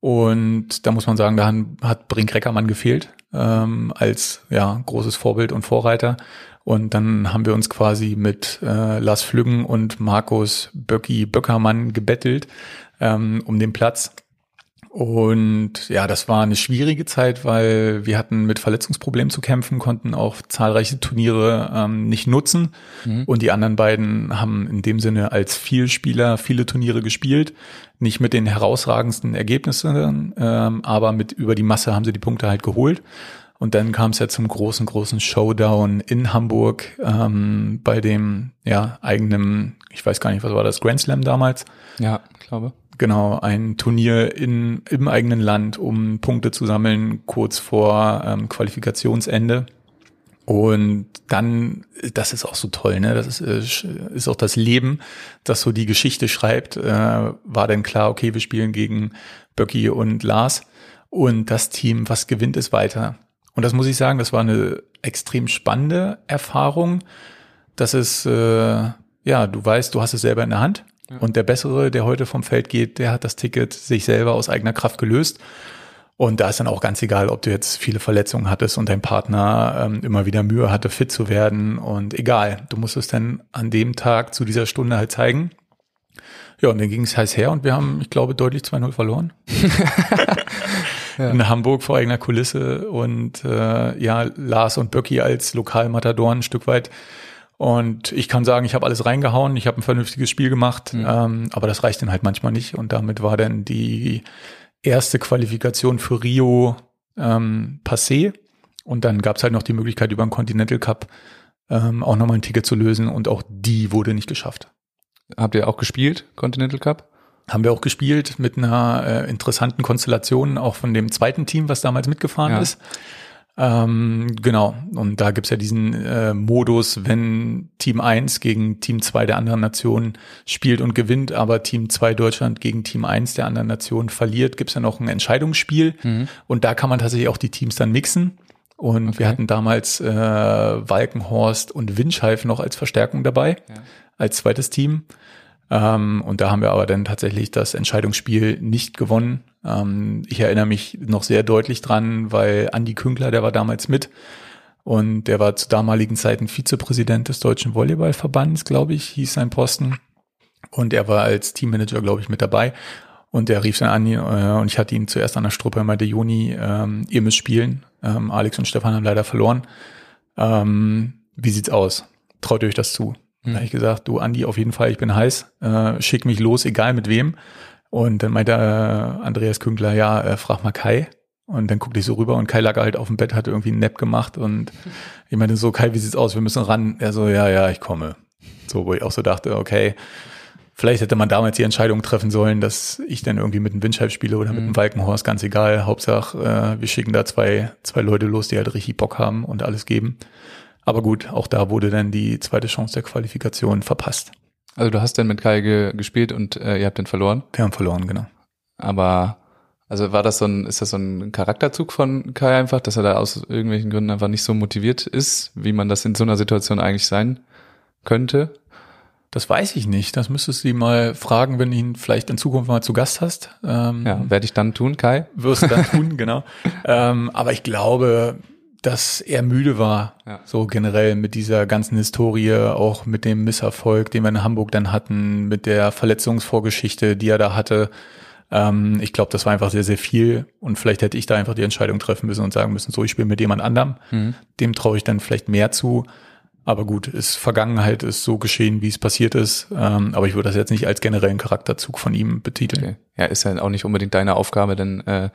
Und da muss man sagen, da hat Brink Reckermann gefehlt ähm, als ja großes Vorbild und Vorreiter. Und dann haben wir uns quasi mit äh, Lars Flüggen und Markus Böcki Böckermann gebettelt ähm, um den Platz. Und ja, das war eine schwierige Zeit, weil wir hatten mit Verletzungsproblemen zu kämpfen, konnten auch zahlreiche Turniere ähm, nicht nutzen. Mhm. Und die anderen beiden haben in dem Sinne als Vielspieler viele Turniere gespielt. Nicht mit den herausragendsten Ergebnissen, ähm, aber mit über die Masse haben sie die Punkte halt geholt. Und dann kam es ja zum großen, großen Showdown in Hamburg ähm, bei dem ja eigenen, ich weiß gar nicht, was war das, Grand Slam damals? Ja, glaube. Genau, ein Turnier in, im eigenen Land, um Punkte zu sammeln, kurz vor ähm, Qualifikationsende. Und dann, das ist auch so toll, ne? Das ist, äh, ist auch das Leben, das so die Geschichte schreibt. Äh, war dann klar, okay, wir spielen gegen Böcki und Lars. Und das Team, was gewinnt, ist weiter. Und das muss ich sagen, das war eine extrem spannende Erfahrung. Das ist, äh, ja, du weißt, du hast es selber in der Hand. Und der Bessere, der heute vom Feld geht, der hat das Ticket sich selber aus eigener Kraft gelöst. Und da ist dann auch ganz egal, ob du jetzt viele Verletzungen hattest und dein Partner ähm, immer wieder Mühe hatte, fit zu werden. Und egal, du musst es dann an dem Tag zu dieser Stunde halt zeigen. Ja, und dann ging es heiß her und wir haben, ich glaube, deutlich 2-0 verloren. ja. *laughs* *laughs* In Hamburg vor eigener Kulisse und äh, ja, Lars und Böcki als Lokalmatadoren ein Stück weit. Und ich kann sagen, ich habe alles reingehauen, ich habe ein vernünftiges Spiel gemacht, mhm. ähm, aber das reicht dann halt manchmal nicht. Und damit war dann die erste Qualifikation für Rio ähm, passé. Und dann gab es halt noch die Möglichkeit, über den Continental Cup ähm, auch nochmal ein Ticket zu lösen. Und auch die wurde nicht geschafft. Habt ihr auch gespielt, Continental Cup? Haben wir auch gespielt mit einer äh, interessanten Konstellation, auch von dem zweiten Team, was damals mitgefahren ja. ist. Ähm, genau, und da gibt's ja diesen äh, Modus, wenn Team 1 gegen Team 2 der anderen Nation spielt und gewinnt, aber Team 2 Deutschland gegen Team 1 der anderen Nation verliert, gibt's ja noch ein Entscheidungsspiel. Mhm. Und da kann man tatsächlich auch die Teams dann mixen. Und okay. wir hatten damals äh, Walkenhorst und Windscheif noch als Verstärkung dabei, ja. als zweites Team. Ähm, und da haben wir aber dann tatsächlich das Entscheidungsspiel nicht gewonnen. Ähm, ich erinnere mich noch sehr deutlich dran, weil Andi Künkler, der war damals mit und der war zu damaligen Zeiten Vizepräsident des Deutschen Volleyballverbands, glaube ich, hieß sein Posten. Und er war als Teammanager, glaube ich, mit dabei. Und der rief dann an äh, und ich hatte ihn zuerst an der Struppe, meinte Juni, ähm, ihr müsst spielen. Ähm, Alex und Stefan haben leider verloren. Ähm, wie sieht's aus? Traut ihr euch das zu? Mhm. Da habe ich gesagt, du Andi, auf jeden Fall, ich bin heiß, äh, schick mich los, egal mit wem. Und dann meinte äh, Andreas Künkler, ja, äh, frag mal Kai. Und dann guckte ich so rüber und Kai lag halt auf dem Bett, hatte irgendwie einen Nap gemacht und ich meinte so, Kai, wie sieht's aus? Wir müssen ran. Er so, ja, ja, ich komme. So, wo ich auch so dachte, okay, vielleicht hätte man damals die Entscheidung treffen sollen, dass ich dann irgendwie mit einem Windscheib spiele oder mit einem mhm. Walkenhorst, ganz egal. Hauptsache, äh, wir schicken da zwei, zwei Leute los, die halt richtig Bock haben und alles geben. Aber gut, auch da wurde dann die zweite Chance der Qualifikation verpasst. Also du hast dann mit Kai ge gespielt und äh, ihr habt den verloren? Wir haben verloren, genau. Aber also war das so ein, ist das so ein Charakterzug von Kai einfach, dass er da aus irgendwelchen Gründen einfach nicht so motiviert ist, wie man das in so einer Situation eigentlich sein könnte? Das weiß ich nicht. Das müsstest du ihn mal fragen, wenn du ihn vielleicht in Zukunft mal zu Gast hast. Ähm, ja, werde ich dann tun, Kai? Wirst du dann *laughs* tun, genau. Ähm, aber ich glaube, dass er müde war, ja. so generell mit dieser ganzen Historie, auch mit dem Misserfolg, den wir in Hamburg dann hatten, mit der Verletzungsvorgeschichte, die er da hatte. Ähm, ich glaube, das war einfach sehr, sehr viel und vielleicht hätte ich da einfach die Entscheidung treffen müssen und sagen müssen, so, ich spiele mit jemand anderem. Mhm. Dem traue ich dann vielleicht mehr zu. Aber gut, ist Vergangenheit, ist so geschehen, wie es passiert ist. Ähm, aber ich würde das jetzt nicht als generellen Charakterzug von ihm betiteln. Okay. Ja, ist ja auch nicht unbedingt deine Aufgabe, denn äh,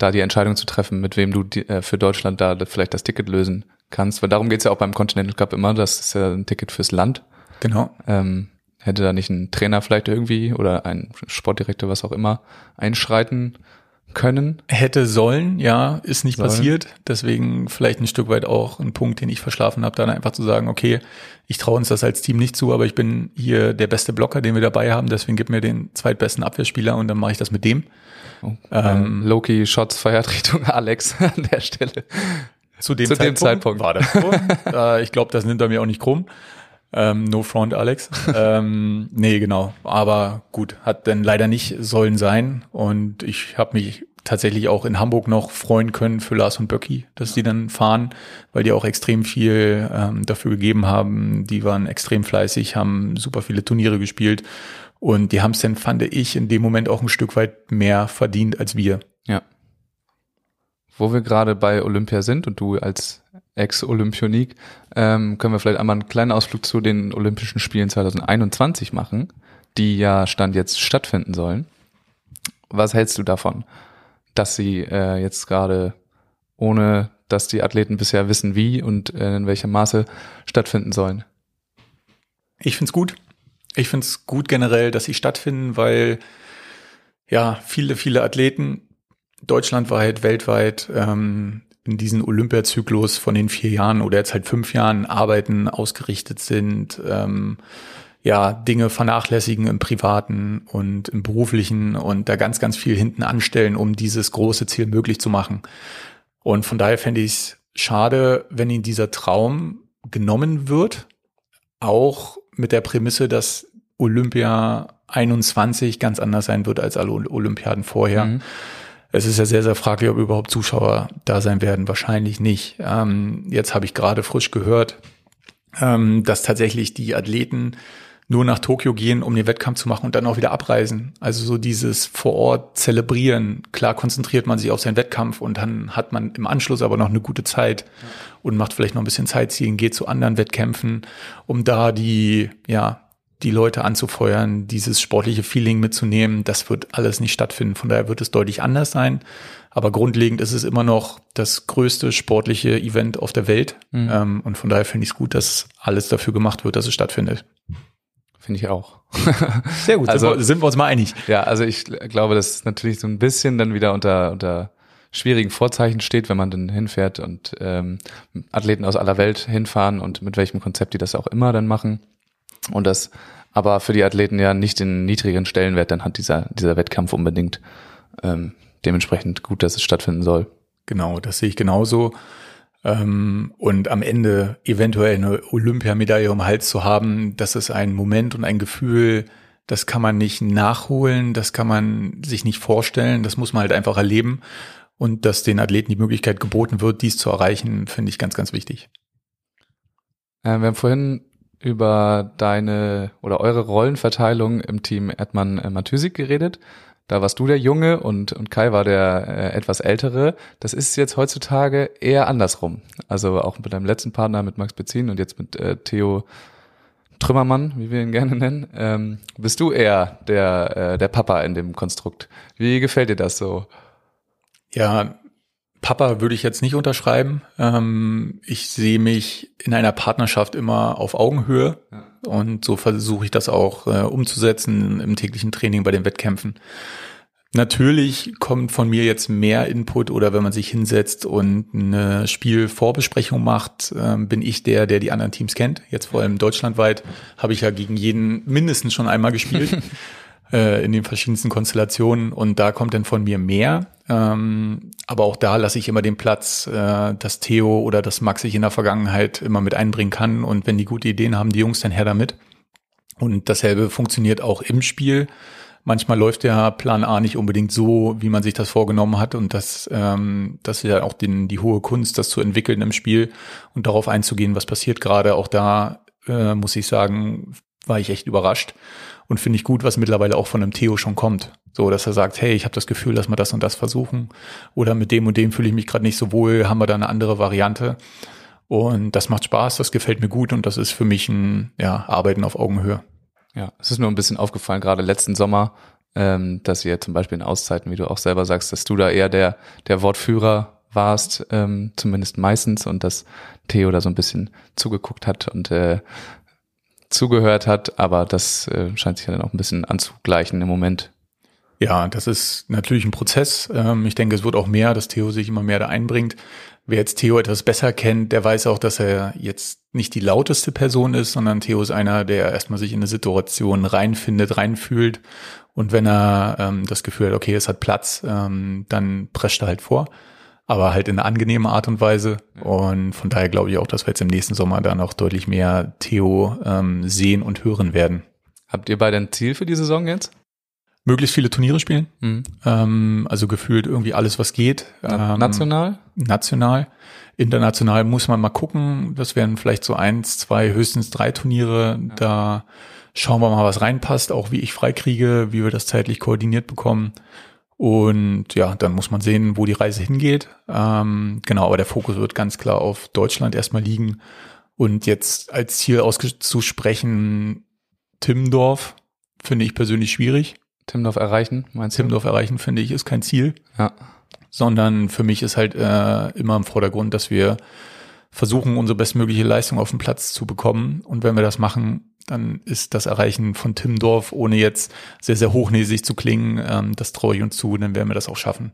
da die Entscheidung zu treffen, mit wem du die, äh, für Deutschland da vielleicht das Ticket lösen kannst. Weil darum geht's ja auch beim Continental Cup immer, das ist ja ein Ticket fürs Land. Genau. Ähm, hätte da nicht ein Trainer vielleicht irgendwie oder ein Sportdirektor, was auch immer, einschreiten können? Hätte sollen, ja, ist nicht sollen. passiert. Deswegen vielleicht ein Stück weit auch ein Punkt, den ich verschlafen habe, dann einfach zu sagen, okay, ich traue uns das als Team nicht zu, aber ich bin hier der beste Blocker, den wir dabei haben, deswegen gib mir den zweitbesten Abwehrspieler und dann mache ich das mit dem. Oh, ähm, Loki Shots feiert Richtung *laughs* Alex an der Stelle. Zu dem, zu Zeitpunkt, dem Zeitpunkt war das so. äh, ich glaube, das nimmt er mir auch nicht krumm. Ähm, no front, Alex. ähm, nee, genau. Aber gut, hat dann leider nicht sollen sein. Und ich habe mich tatsächlich auch in Hamburg noch freuen können für Lars und Böcki, dass die dann fahren, weil die auch extrem viel ähm, dafür gegeben haben. Die waren extrem fleißig, haben super viele Turniere gespielt und die haben es dann, fand ich, in dem Moment auch ein Stück weit mehr verdient als wir. Ja. Wo wir gerade bei Olympia sind und du als Ex-Olympionik, ähm, können wir vielleicht einmal einen kleinen Ausflug zu den Olympischen Spielen 2021 machen, die ja Stand jetzt stattfinden sollen. Was hältst du davon, dass sie äh, jetzt gerade ohne dass die Athleten bisher wissen, wie und äh, in welchem Maße stattfinden sollen? Ich find's gut. Ich finde es gut generell, dass sie stattfinden, weil ja viele, viele Athleten deutschlandweit, weltweit ähm, in diesen Olympiazyklus von den vier Jahren oder jetzt halt fünf Jahren arbeiten, ausgerichtet sind, ähm, ja, Dinge vernachlässigen im Privaten und im Beruflichen und da ganz, ganz viel hinten anstellen, um dieses große Ziel möglich zu machen. Und von daher fände ich es schade, wenn ihnen dieser Traum genommen wird, auch mit der Prämisse, dass Olympia 21 ganz anders sein wird als alle Olympiaden vorher. Mhm. Es ist ja sehr, sehr fraglich, ob überhaupt Zuschauer da sein werden. Wahrscheinlich nicht. Ähm, jetzt habe ich gerade frisch gehört, ähm, dass tatsächlich die Athleten nur nach Tokio gehen, um den Wettkampf zu machen und dann auch wieder abreisen. Also so dieses vor Ort zelebrieren. Klar konzentriert man sich auf seinen Wettkampf und dann hat man im Anschluss aber noch eine gute Zeit und macht vielleicht noch ein bisschen Zeitziehen, geht zu anderen Wettkämpfen, um da die, ja, die Leute anzufeuern, dieses sportliche Feeling mitzunehmen. Das wird alles nicht stattfinden. Von daher wird es deutlich anders sein. Aber grundlegend ist es immer noch das größte sportliche Event auf der Welt. Mhm. Ähm, und von daher finde ich es gut, dass alles dafür gemacht wird, dass es stattfindet. Finde ich auch. *laughs* Sehr gut, also, sind, wir, sind wir uns mal einig. Ja, also ich glaube, dass es natürlich so ein bisschen dann wieder unter, unter schwierigen Vorzeichen steht, wenn man dann hinfährt und ähm, Athleten aus aller Welt hinfahren und mit welchem Konzept die das auch immer dann machen. Und das aber für die Athleten ja nicht den niedrigen Stellenwert dann hat dieser, dieser Wettkampf unbedingt. Ähm, dementsprechend gut, dass es stattfinden soll. Genau, das sehe ich genauso. Ähm, und am Ende eventuell eine Olympiamedaille um Hals zu haben, das ist ein Moment und ein Gefühl, das kann man nicht nachholen, das kann man sich nicht vorstellen, das muss man halt einfach erleben. Und dass den Athleten die Möglichkeit geboten wird, dies zu erreichen, finde ich ganz, ganz wichtig. Äh, wir haben vorhin über deine oder eure Rollenverteilung im Team Erdmann äh, Matysik geredet. Da warst du der Junge und, und Kai war der äh, etwas ältere. Das ist jetzt heutzutage eher andersrum. Also auch mit deinem letzten Partner, mit Max Bezin und jetzt mit äh, Theo Trümmermann, wie wir ihn gerne nennen. Ähm, bist du eher der, äh, der Papa in dem Konstrukt? Wie gefällt dir das so? Ja, Papa würde ich jetzt nicht unterschreiben. Ähm, ich sehe mich in einer Partnerschaft immer auf Augenhöhe. Ja. Und so versuche ich das auch äh, umzusetzen im täglichen Training bei den Wettkämpfen. Natürlich kommt von mir jetzt mehr Input oder wenn man sich hinsetzt und eine Spielvorbesprechung macht, äh, bin ich der, der die anderen Teams kennt. Jetzt vor allem deutschlandweit habe ich ja gegen jeden mindestens schon einmal gespielt. *laughs* äh, in den verschiedensten Konstellationen und da kommt dann von mir mehr. Ähm, aber auch da lasse ich immer den Platz, äh, dass Theo oder das Max sich in der Vergangenheit immer mit einbringen kann und wenn die gute Ideen haben, die Jungs dann her damit. Und dasselbe funktioniert auch im Spiel. Manchmal läuft der Plan A nicht unbedingt so, wie man sich das vorgenommen hat. Und das, ähm, das ist ja auch den, die hohe Kunst, das zu entwickeln im Spiel und darauf einzugehen, was passiert gerade. Auch da äh, muss ich sagen, war ich echt überrascht und finde ich gut, was mittlerweile auch von einem Theo schon kommt. So, dass er sagt, hey, ich habe das Gefühl, dass wir das und das versuchen. Oder mit dem und dem fühle ich mich gerade nicht so wohl, haben wir da eine andere Variante. Und das macht Spaß, das gefällt mir gut und das ist für mich ein ja, Arbeiten auf Augenhöhe. Ja, es ist nur ein bisschen aufgefallen, gerade letzten Sommer, ähm, dass ihr zum Beispiel in Auszeiten, wie du auch selber sagst, dass du da eher der, der Wortführer warst, ähm, zumindest meistens, und dass Theo da so ein bisschen zugeguckt hat und äh, zugehört hat, aber das äh, scheint sich ja dann auch ein bisschen anzugleichen im Moment. Ja, das ist natürlich ein Prozess. Ähm, ich denke, es wird auch mehr, dass Theo sich immer mehr da einbringt. Wer jetzt Theo etwas besser kennt, der weiß auch, dass er jetzt nicht die lauteste Person ist, sondern Theo ist einer, der erstmal sich in eine Situation reinfindet, reinfühlt. Und wenn er ähm, das Gefühl hat, okay, es hat Platz, ähm, dann prescht er halt vor aber halt in einer angenehmen Art und Weise. Und von daher glaube ich auch, dass wir jetzt im nächsten Sommer da noch deutlich mehr Theo ähm, sehen und hören werden. Habt ihr beide ein Ziel für die Saison jetzt? Möglichst viele Turniere spielen. Mhm. Ähm, also gefühlt irgendwie alles, was geht. Ähm, national? National. International muss man mal gucken. Das wären vielleicht so eins, zwei, höchstens drei Turniere. Ja. Da schauen wir mal, was reinpasst, auch wie ich freikriege, wie wir das zeitlich koordiniert bekommen. Und ja, dann muss man sehen, wo die Reise hingeht. Ähm, genau, aber der Fokus wird ganz klar auf Deutschland erstmal liegen. Und jetzt als Ziel auszusprechen, Timmendorf finde ich persönlich schwierig. Timmendorf erreichen, meinst du? Timmendorf erreichen, finde ich, ist kein Ziel. Ja. Sondern für mich ist halt äh, immer im Vordergrund, dass wir versuchen, unsere bestmögliche Leistung auf den Platz zu bekommen. Und wenn wir das machen, dann ist das Erreichen von Timmendorf, ohne jetzt sehr, sehr hochnäsig zu klingen, ähm, das traue ich uns zu, dann werden wir das auch schaffen.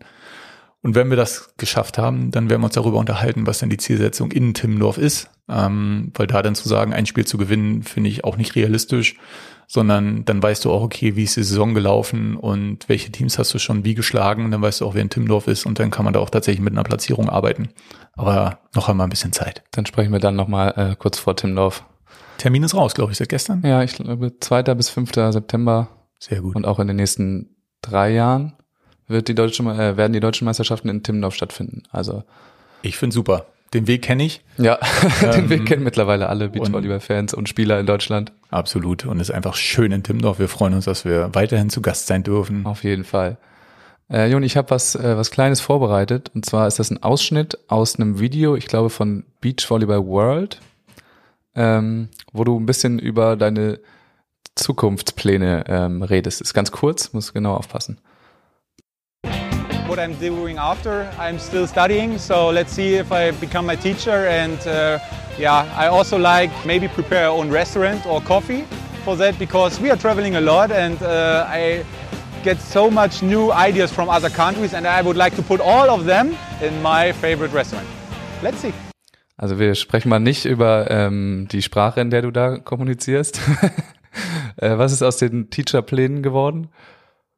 Und wenn wir das geschafft haben, dann werden wir uns darüber unterhalten, was denn die Zielsetzung in Timmendorf ist. Ähm, weil da dann zu sagen, ein Spiel zu gewinnen, finde ich auch nicht realistisch, sondern dann weißt du auch, okay, wie ist die Saison gelaufen und welche Teams hast du schon wie geschlagen. Dann weißt du auch, wer in Timmendorf ist und dann kann man da auch tatsächlich mit einer Platzierung arbeiten. Aber noch einmal ein bisschen Zeit. Dann sprechen wir dann nochmal äh, kurz vor Timmendorf. Termin ist raus, glaube ich, seit gestern. Ja, ich glaube 2. bis 5. September. Sehr gut. Und auch in den nächsten drei Jahren wird die deutsche, äh, werden die deutschen Meisterschaften in Timmendorf stattfinden. Also Ich finde super. Den Weg kenne ich. ja, *laughs* den Ähm, Weg kennen mittlerweile alle Beachvolleyball-Fans und Spieler in Deutschland. Absolut. Und es ist einfach schön in Timmendorf. Wir freuen uns, dass wir weiterhin zu Gast sein dürfen. Auf jeden Fall. Äh, Joni, ich habe was, äh, was Kleines vorbereitet. Und zwar ist das ein Ausschnitt aus einem Video, ich glaube von Beach Volleyball World, ähm, wo du ein bisschen über deine Zukunftspläne ähm, redest. Ist ganz kurz, muss genau aufpassen. what I'm doing after. I'm still studying, so let's see if I become a teacher. And uh, yeah, I also like maybe prepare our own restaurant or coffee for that because we are traveling a lot and uh, I get so much new ideas from other countries and I would like to put all of them in my favorite restaurant. Let's see. Also wir sprechen mal nicht über ähm, die Sprache, in der du da kommunizierst. *laughs* äh, was ist aus den Teacherplänen geworden?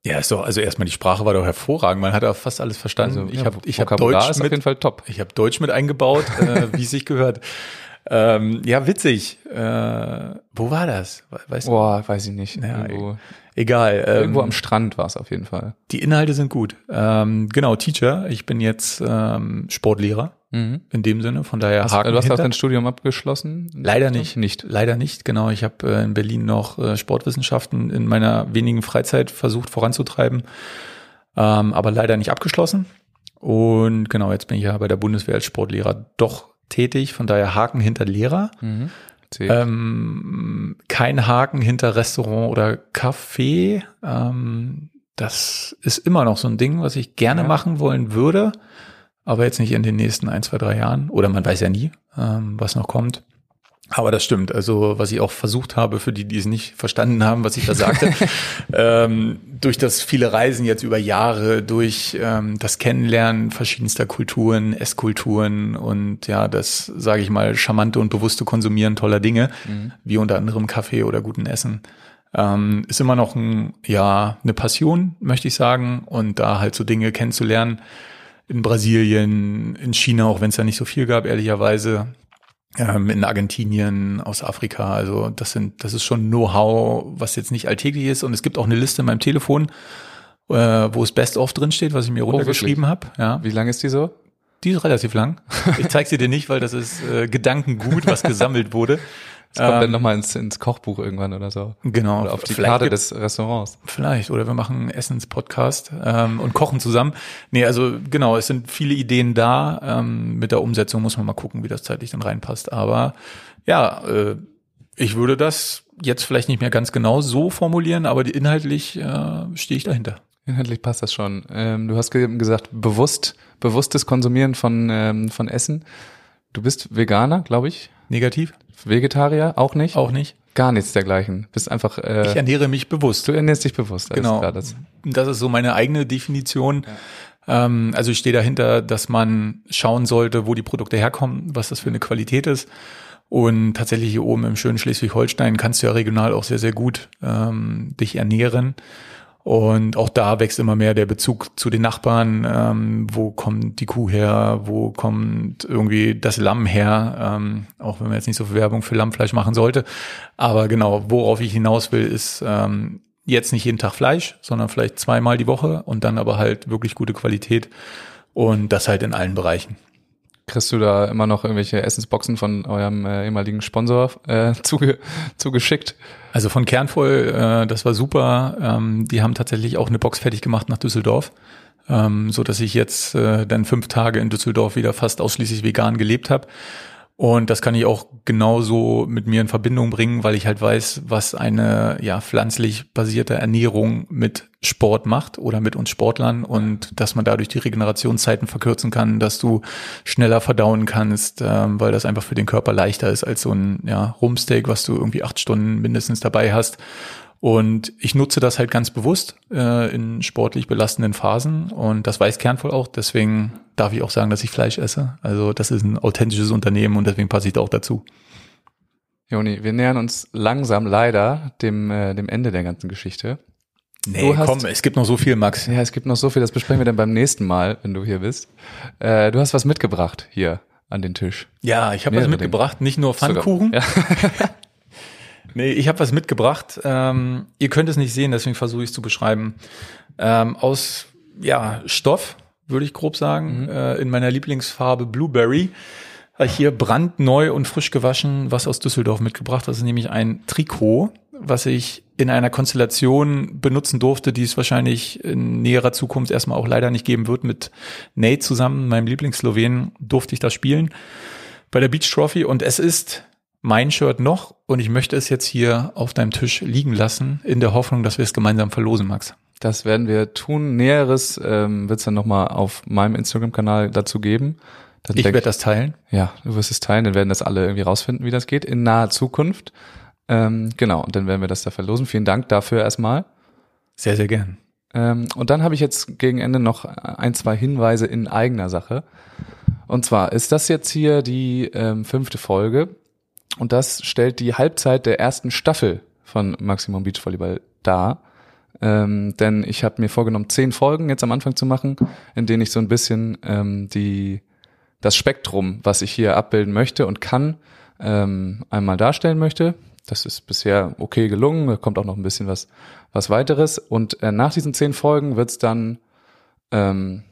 Ja, ist doch, also erstmal die Sprache war doch hervorragend. Man hat auch fast alles verstanden. Also, ich ja, habe ich hab Deutsch ist auf mit, jeden Fall top. ich habe Deutsch mit eingebaut, äh, wie es sich gehört. Ähm, ja, witzig. Äh, wo war das? We- Weißt du? Boah, weiß ich nicht. Ja, irgendwo, Egal. Ähm, irgendwo am Strand war es auf jeden Fall. die Inhalte sind gut. Ähm, genau, Teacher. Ich bin jetzt ähm, Sportlehrer Mhm. in dem Sinne. Von daher Hast, Haken du hast auch hinter. dein Studium abgeschlossen? Leider nicht. Nicht. Leider nicht, genau. Ich habe äh, in Berlin noch äh, Sportwissenschaften in meiner wenigen Freizeit versucht voranzutreiben, ähm, aber leider nicht abgeschlossen. Und genau, jetzt bin ich ja bei der Bundeswehr als Sportlehrer doch tätig, von daher Haken hinter Lehrer. Mhm. Ähm, kein Haken hinter Restaurant oder Café. Ähm, das ist immer noch so ein Ding, was ich gerne Ja. machen wollen würde, aber jetzt nicht in den nächsten ein, zwei, drei Jahren. Oder man weiß ja nie, ähm, was noch kommt. Aber das stimmt. Also, was ich auch versucht habe, für die, die es nicht verstanden haben, was ich da sagte, *laughs* ähm, durch das viele Reisen jetzt über Jahre, durch ähm, das Kennenlernen verschiedenster Kulturen, Esskulturen und ja, das, sage ich mal, charmante und bewusste Konsumieren toller Dinge, wie unter anderem Kaffee oder guten Essen, ähm, ist immer noch ein, ja, eine Passion, möchte ich sagen. Und da halt so Dinge kennenzulernen in Brasilien, in China, auch wenn es da nicht so viel gab, ehrlicherweise, ähm, in Argentinien, aus Afrika. Also das sind, das ist schon Know-how, was jetzt nicht alltäglich ist. Und es gibt auch eine Liste in meinem Telefon, äh, wo es Best of drin steht, was ich mir runtergeschrieben habe. Ja, Wie lang ist die so? die ist relativ lang. *laughs* Ich zeige sie dir nicht, weil das ist äh, Gedankengut, was gesammelt wurde. Das kommt dann Ähm, nochmal ins, ins Kochbuch irgendwann oder so. Genau. Oder auf die Vielleicht Karte des Restaurants. Vielleicht. Oder wir machen einen Essenspodcast ähm, und kochen zusammen. Nee, also genau, es sind viele Ideen da. Ähm, mit der Umsetzung muss man mal gucken, wie das zeitlich dann reinpasst. Aber ja, äh, ich würde das jetzt vielleicht nicht mehr ganz genau so formulieren, aber die, inhaltlich äh, stehe ich dahinter. Inhaltlich passt das schon. Ähm, du hast ge gesagt, bewusst, bewusstes Konsumieren von, ähm, von Essen. Du bist Veganer, glaube ich. Negativ? Vegetarier, auch nicht? Auch nicht. Gar nichts dergleichen. Bist einfach, äh, Ich ernähre mich bewusst. du ernährst dich bewusst. Genau. klar, das, Das ist so meine eigene Definition. Ähm, also ich stehe dahinter, dass man schauen sollte, wo die Produkte herkommen, was das für eine Qualität ist. Und tatsächlich hier oben im schönen Schleswig-Holstein kannst du ja regional auch sehr, sehr gut ähm, dich ernähren. Und auch da wächst immer mehr der Bezug zu den Nachbarn. Ähm, wo kommt die Kuh her? Wo kommt irgendwie das Lamm her? Ähm, auch wenn man jetzt nicht so viel Werbung für Lammfleisch machen sollte. Aber genau, worauf ich hinaus will, ist ähm, jetzt nicht jeden Tag Fleisch, sondern vielleicht zweimal die Woche und dann aber halt wirklich gute Qualität. Und das halt in allen Bereichen. Kriegst du da immer noch irgendwelche Essensboxen von eurem äh, ehemaligen Sponsor äh, *laughs* zuge zugeschickt? Also von Kernvoll, äh, das war super. Ähm, die haben tatsächlich auch eine Box fertig gemacht nach Düsseldorf, ähm, so dass ich jetzt äh, dann fünf Tage in Düsseldorf wieder fast ausschließlich vegan gelebt habe. Und das kann ich auch genauso mit mir in Verbindung bringen, weil ich halt weiß, was eine ja pflanzlich basierte Ernährung mit Sport macht oder mit uns Sportlern und dass man dadurch die Regenerationszeiten verkürzen kann, dass du schneller verdauen kannst, ähm, weil das einfach für den Körper leichter ist als so ein ja, Rumsteak, was du irgendwie acht Stunden mindestens dabei hast. Und ich nutze das halt ganz bewusst äh, in sportlich belastenden Phasen und das weiß Kernvoll auch. Deswegen darf ich auch sagen, dass ich Fleisch esse. Also das ist ein authentisches Unternehmen und deswegen passe ich da auch dazu. Joni, wir nähern uns langsam leider dem, äh, dem Ende der ganzen Geschichte. Nee, hast- komm, es gibt noch so viel, Max. Ja, es gibt noch so viel, das besprechen wir dann beim nächsten Mal, wenn du hier bist. Äh, du hast was mitgebracht hier an den Tisch. Ja, ich habe was mitgebracht, nicht nur Pfannkuchen. Ja. *laughs* Nee, ich habe was mitgebracht. Ähm, ihr könnt es nicht sehen, deswegen versuche ich es zu beschreiben. Ähm, aus ja, Stoff, würde ich grob sagen, äh, in meiner Lieblingsfarbe Blueberry. Habe ich hier brandneu und frisch gewaschen was aus Düsseldorf mitgebracht. Das ist nämlich ein Trikot, was ich in einer Konstellation benutzen durfte, die es wahrscheinlich in näherer Zukunft erstmal auch leider nicht geben wird. Mit Nate zusammen, meinem Lieblingsslowen, durfte ich da spielen bei der Beach Trophy und es ist mein Shirt noch und ich möchte es jetzt hier auf deinem Tisch liegen lassen, in der Hoffnung, dass wir es gemeinsam verlosen, Max. Das werden wir tun. Näheres ähm, wird es dann nochmal auf meinem Instagram-Kanal dazu geben. Dann Ich werde das teilen. Ja, du wirst es teilen, dann werden das alle irgendwie rausfinden, wie das geht, in naher Zukunft. Ähm, genau, und dann werden wir das da verlosen. Vielen Dank dafür erstmal. Sehr, sehr gern. Ähm, und dann habe ich jetzt gegen Ende noch ein, zwei Hinweise in eigener Sache. Und zwar ist das jetzt hier die ähm, fünfte Folge und das stellt die Halbzeit der ersten Staffel von Maximum Beach Volleyball dar. Ähm, denn ich habe mir vorgenommen, zehn Folgen jetzt am Anfang zu machen, in denen ich so ein bisschen ähm, die das Spektrum, was ich hier abbilden möchte und kann, ähm, einmal darstellen möchte. Das ist bisher okay gelungen. Da kommt auch noch ein bisschen was, was weiteres. Und äh, nach diesen zehn Folgen wird es dann, ähm,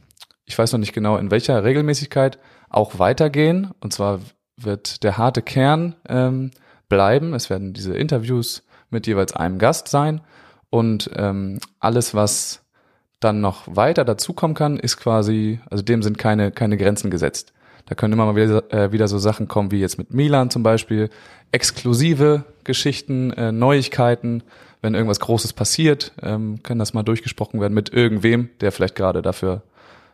ich weiß noch nicht genau in welcher Regelmäßigkeit, auch weitergehen. Und zwar wird der harte Kern ähm, bleiben. Es werden diese Interviews mit jeweils einem Gast sein. Und ähm, alles, was dann noch weiter dazukommen kann, ist quasi, also dem sind keine, keine Grenzen gesetzt. Da können immer mal wieder, äh, wieder so Sachen kommen, wie jetzt mit Milan zum Beispiel, exklusive Geschichten, äh, Neuigkeiten, wenn irgendwas Großes passiert, ähm, kann das mal durchgesprochen werden mit irgendwem, der vielleicht gerade dafür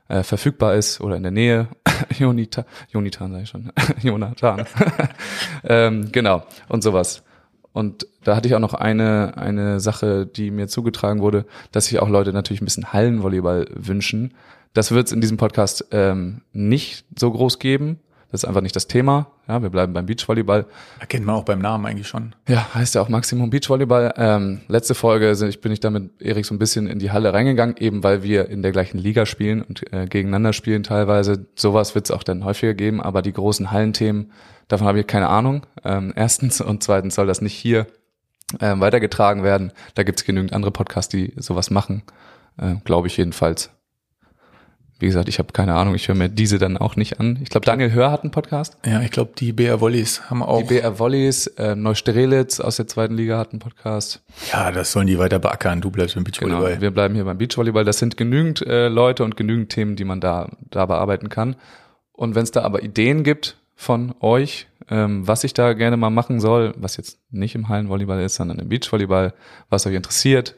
äh, verfügbar ist oder in der Nähe. *laughs* Jonita, Jonitan sag ich schon. *laughs* Jonathan. *laughs* ähm, genau. Und sowas. Und da hatte ich auch noch eine, eine Sache, die mir zugetragen wurde, dass sich auch Leute natürlich ein bisschen Hallenvolleyball wünschen. Das wird es in diesem Podcast ähm, nicht so groß geben. Das ist einfach nicht das Thema. Ja, wir bleiben beim Beachvolleyball. Erkennt man auch beim Namen eigentlich schon. Ja, heißt ja auch Maximum Beachvolleyball. Ähm, letzte Folge sind, ich bin ich da mit Erik so ein bisschen in die Halle reingegangen, eben weil wir in der gleichen Liga spielen und äh, gegeneinander spielen teilweise. Sowas wird es auch dann häufiger geben, aber die großen Hallenthemen, davon habe ich keine Ahnung. Ähm, erstens und zweitens soll das nicht hier ähm, weitergetragen werden. Da gibt es genügend andere Podcasts, die sowas machen, äh, glaube ich jedenfalls. Wie gesagt, ich habe keine Ahnung, ich höre mir diese dann auch nicht an. Ich glaube, Daniel Hör hat einen Podcast. Ja, ich glaube, die BR Volleys haben auch. Die BR Volleys, äh, Neustrelitz aus der zweiten Liga hat einen Podcast. ja, das sollen die weiter beackern. Du bleibst beim Genau, Beachvolleyball. wir bleiben hier beim Beachvolleyball. Das sind genügend äh, Leute und genügend Themen, die man da, da bearbeiten kann. Und wenn es da aber Ideen gibt von euch, ähm, was ich da gerne mal machen soll, was jetzt nicht im Hallenvolleyball ist, sondern im Beachvolleyball, was euch interessiert,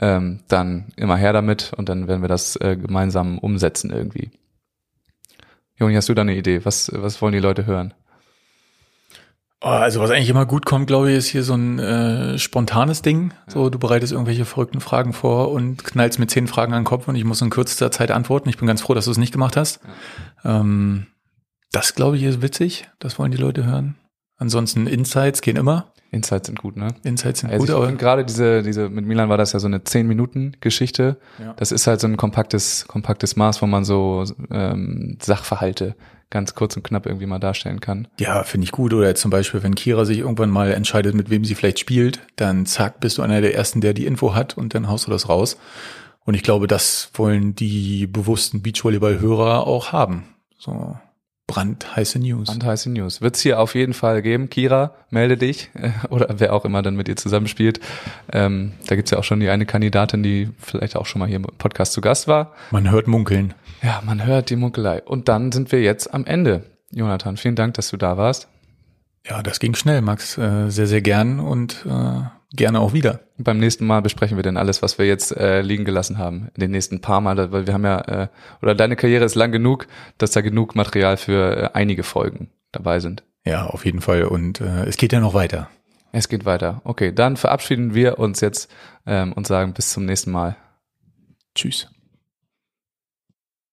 ähm, dann immer her damit und dann werden wir das äh, gemeinsam umsetzen irgendwie. Joni, hast du da eine Idee? Was, was wollen die Leute hören? Oh, also was eigentlich immer gut kommt, glaube ich, ist hier so ein äh, spontanes Ding. So, du bereitest irgendwelche verrückten Fragen vor und knallst mit zehn Fragen an den Kopf und ich muss in kürzester Zeit antworten. Ich bin ganz froh, dass du es nicht gemacht hast. Ähm, das, glaube ich, ist witzig. Das wollen die Leute hören. Ansonsten Insights gehen immer. Insights sind gut, ne? Insights sind Also gut, finde gerade diese, diese, mit Milan war das ja so eine 10-Minuten-Geschichte. Ja. Das ist halt so ein kompaktes, kompaktes Maß, wo man so ähm, Sachverhalte ganz kurz und knapp irgendwie mal darstellen kann. Ja, finde ich gut. Oder zum Beispiel, wenn Kira sich irgendwann mal entscheidet, mit wem sie vielleicht spielt, dann zack, bist du einer der Ersten, der die Info hat und dann haust du das raus. Und ich glaube, das wollen die bewussten Beachvolleyball-Hörer auch haben. So brandheiße News. Und heiße News. Wird's hier auf jeden Fall geben. Kira, melde dich. *laughs* Oder wer auch immer dann mit ihr zusammenspielt. Ähm, da gibt's ja auch schon die eine Kandidatin, die vielleicht auch schon mal hier im Podcast zu Gast war. Man hört munkeln. Ja, man hört die Munkelei. Und dann sind wir jetzt am Ende. Jonathan, vielen Dank, dass du da warst. Ja, das ging schnell, Max. Äh, sehr, sehr gern und äh, gerne auch wieder. Beim nächsten Mal besprechen wir dann alles, was wir jetzt äh, liegen gelassen haben. In den nächsten paar Mal, weil wir haben ja, äh, oder deine Karriere ist lang genug, dass da genug Material für äh, einige Folgen dabei sind. Ja, auf jeden Fall. Und äh, es geht ja noch weiter. Es geht weiter. Okay, dann verabschieden wir uns jetzt ähm, und sagen bis zum nächsten Mal. Tschüss.